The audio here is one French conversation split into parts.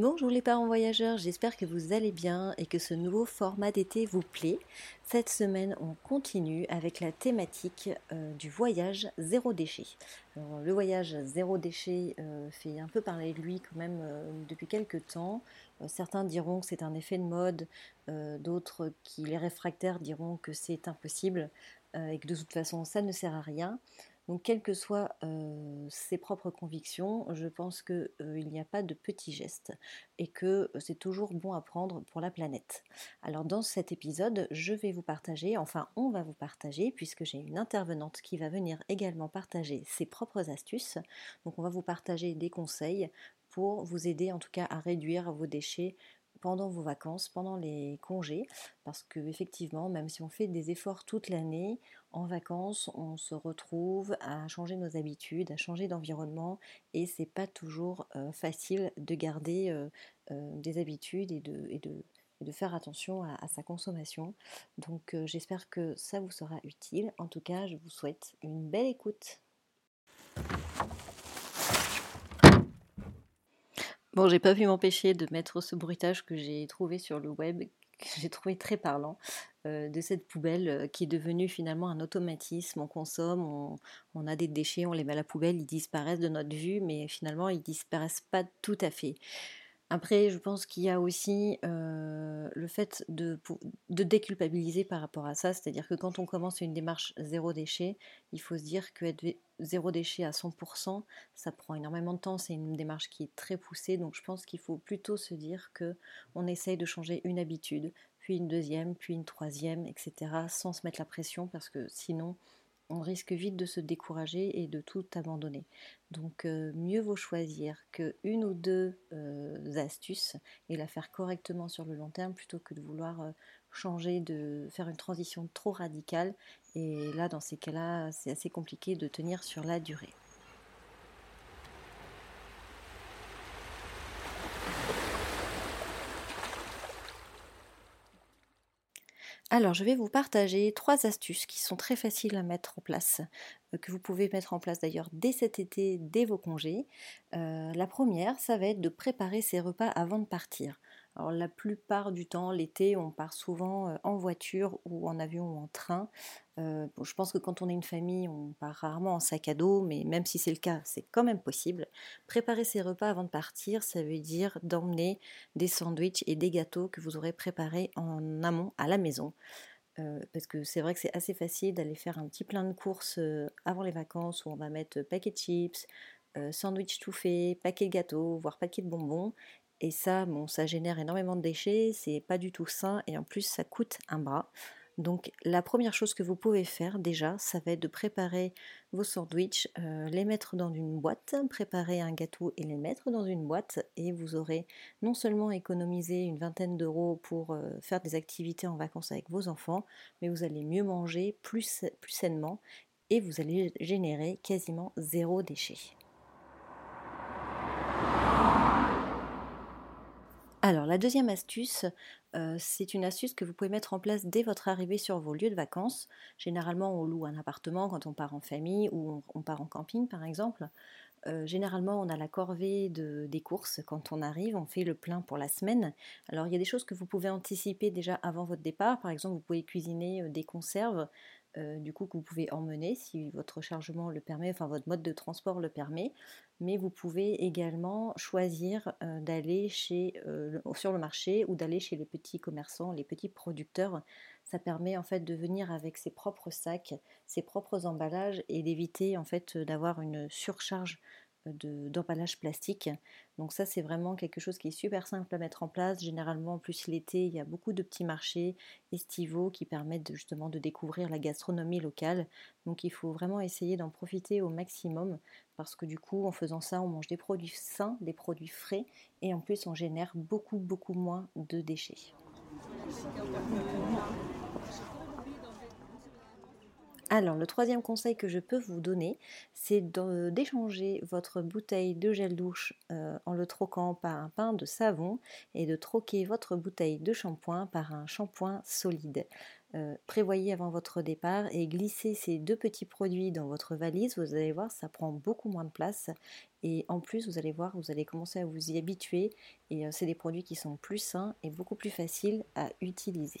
Bonjour les parents voyageurs, j'espère que vous allez bien et que ce nouveau format d'été vous plaît. Cette semaine, on continue avec la thématique euh, du voyage zéro déchet. le voyage zéro déchet euh, fait un peu parler de lui quand même euh, depuis quelques temps. certains diront que c'est un effet de mode, d'autres qui les réfractaires diront que c'est impossible et que de toute façon ça ne sert à rien. Donc, quelles que soient ses propres convictions, je pense qu'il n'y a pas de petits gestes et que c'est toujours bon à prendre pour la planète. Alors, dans cet épisode, je vais vous partager, enfin, on va vous partager, puisque j'ai une intervenante qui va venir également partager ses propres astuces. Donc, on va vous partager des conseils pour vous aider en tout cas à réduire vos déchets pendant vos vacances, pendant les congés, parce que effectivement, même si on fait des efforts toute l'année, en vacances, on se retrouve à changer nos habitudes, à changer d'environnement, et c'est pas toujours euh, facile de garder euh, euh, des habitudes et de, de, de faire attention à sa consommation. Donc j'espère que ça vous sera utile. En tout cas, je vous souhaite une belle écoute. Bon, j'ai pas pu m'empêcher de mettre ce bruitage que j'ai trouvé sur le web, que j'ai trouvé très parlant, euh, de cette poubelle euh, qui est devenue finalement un automatisme. On consomme, on, a des déchets, on les met à la poubelle, ils disparaissent de notre vue, mais finalement ils disparaissent pas tout à fait. Après, je pense qu'il y a aussi euh, le fait de, déculpabiliser par rapport à ça, c'est-à-dire que quand on commence une démarche zéro déchet, il faut se dire que être zéro déchet à 100%, ça prend énormément de temps, c'est une démarche qui est très poussée, donc je pense qu'il faut plutôt se dire que on essaye de changer une habitude, puis une deuxième, puis une troisième, etc., sans se mettre la pression, parce que sinon, on risque vite de se décourager et de tout abandonner. Donc euh, mieux vaut choisir qu'une ou deux euh, astuces et la faire correctement sur le long terme plutôt que de vouloir euh, changer, de faire une transition trop radicale. Et là, dans ces cas-là, c'est assez compliqué de tenir sur la durée. Alors, je vais vous partager trois astuces qui sont très faciles à mettre en place, euh, que vous pouvez mettre en place d'ailleurs dès cet été, dès vos congés. Euh, la première, ça va être de préparer ses repas avant de partir. Alors la plupart du temps, l'été, on part souvent euh, en voiture ou en avion ou en train. Euh, je pense que quand on est une famille, on part rarement en sac à dos, mais même si c'est le cas, c'est quand même possible. Préparer ses repas avant de partir, ça veut dire d'emmener des sandwichs et des gâteaux que vous aurez préparés en amont à la maison. Euh, parce que c'est vrai que c'est assez facile d'aller faire un petit plein de courses avant les vacances où on va mettre paquet de chips, sandwich tout fait, paquet de gâteaux, voire paquet de bonbons. Et ça, bon, ça génère énormément de déchets, c'est pas du tout sain et en plus ça coûte un bras. Donc la première chose que vous pouvez faire déjà, ça va être de préparer vos sandwichs, euh, les mettre dans une boîte, préparer un gâteau et les mettre dans une boîte et vous aurez non seulement économisé une vingtaine d'euros pour euh, faire des activités en vacances avec vos enfants, mais vous allez mieux manger plus, plus sainement et vous allez générer quasiment zéro déchet. Alors, la deuxième astuce, euh, c'est une astuce que vous pouvez mettre en place dès votre arrivée sur vos lieux de vacances. Généralement, on loue un appartement quand on part en famille ou on, part en camping, par exemple. Euh, généralement, on a la corvée des courses quand on arrive, on fait le plein pour la semaine. Alors, il y a des choses que vous pouvez anticiper déjà avant votre départ. Par exemple, vous pouvez cuisiner euh, des conserves euh, du coup que vous pouvez emmener si votre chargement le permet, enfin votre mode de transport le permet, mais vous pouvez également choisir euh, d'aller euh, sur le marché ou d'aller chez les petits commerçants, les petits producteurs. Ça permet en fait de venir avec ses propres sacs, ses propres emballages et d'éviter en fait d'avoir une surcharge d'emballage plastique. Donc ça c'est vraiment quelque chose qui est super simple à mettre en place. Généralement en plus l'été il y a beaucoup de petits marchés estivaux qui permettent justement de découvrir la gastronomie locale. Donc il faut vraiment essayer d'en profiter au maximum parce que du coup en faisant ça on mange des produits sains, des produits frais et en plus on génère beaucoup beaucoup moins de déchets. Alors, le troisième conseil que je peux vous donner, c'est d'échanger votre bouteille de gel douche euh, en le troquant par un pain de savon et de troquer votre bouteille de shampoing par un shampoing solide. Euh, prévoyez avant votre départ et glissez ces deux petits produits dans votre valise. Vous allez voir, ça prend beaucoup moins de place. Et en plus, vous allez voir, vous allez commencer à vous y habituer. Et euh, c'est des produits qui sont plus sains et beaucoup plus faciles à utiliser.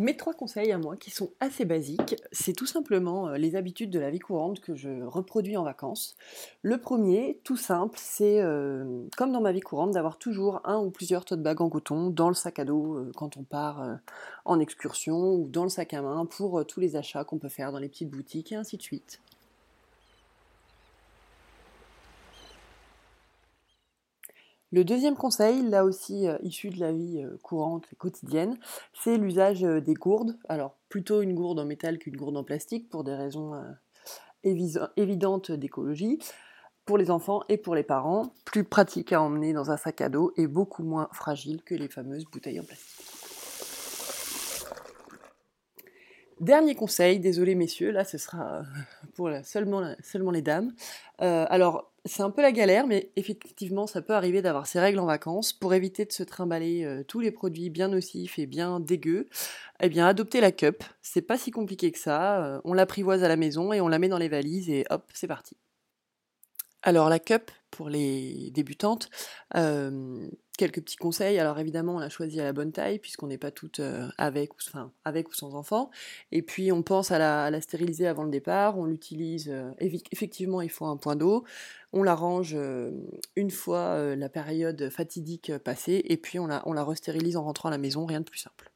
Mes trois conseils à moi, qui sont assez basiques, c'est tout simplement euh, les habitudes de la vie courante que je reproduis en vacances. Le premier, tout simple, c'est euh, comme dans ma vie courante, d'avoir toujours un ou plusieurs tote bags en coton dans le sac à dos euh, quand on part en excursion ou dans le sac à main pour tous les achats qu'on peut faire dans les petites boutiques et ainsi de suite. Le deuxième conseil, là aussi euh, issu de la vie euh, courante et quotidienne, c'est l'usage euh, des gourdes. Alors plutôt une gourde en métal qu'une gourde en plastique pour des raisons évidentes d'écologie. Pour les enfants et pour les parents, plus pratique à emmener dans un sac à dos et beaucoup moins fragile que les fameuses bouteilles en plastique. Dernier conseil, désolé messieurs, là ce sera pour seulement, seulement les dames. alors c'est un peu la galère, mais effectivement, ça peut arriver d'avoir ces règles en vacances. Pour éviter de se trimballer euh, tous les produits bien nocifs et bien dégueux, eh bien, adoptez la cup. C'est pas si compliqué que ça. Euh, on l'apprivoise à la maison et on la met dans les valises et hop, c'est parti. Alors, la cup, pour les débutantes, quelques petits conseils. Alors évidemment, on a choisi à la bonne taille puisqu'on n'est pas toutes avec, ou, sans enfants. Et puis on pense à la, stériliser avant le départ. On l'utilise, effectivement, il faut un point d'eau. On la range une fois la période fatidique passée et puis on la, on la restérilise en rentrant à la maison, rien de plus simple.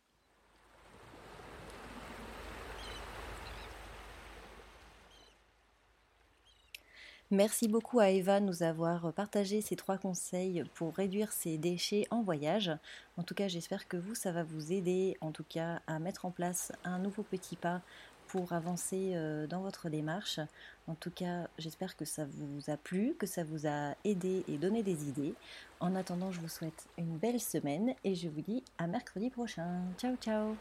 Merci beaucoup à Eva de nous avoir partagé ces trois conseils pour réduire ses déchets en voyage. En tout cas, j'espère que vous, ça va vous aider en tout cas à mettre en place un nouveau petit pas pour avancer euh, dans votre démarche. En tout cas, j'espère que ça vous a plu, que ça vous a aidé et donné des idées. En attendant, je vous souhaite une belle semaine et je vous dis à mercredi prochain. Ciao ciao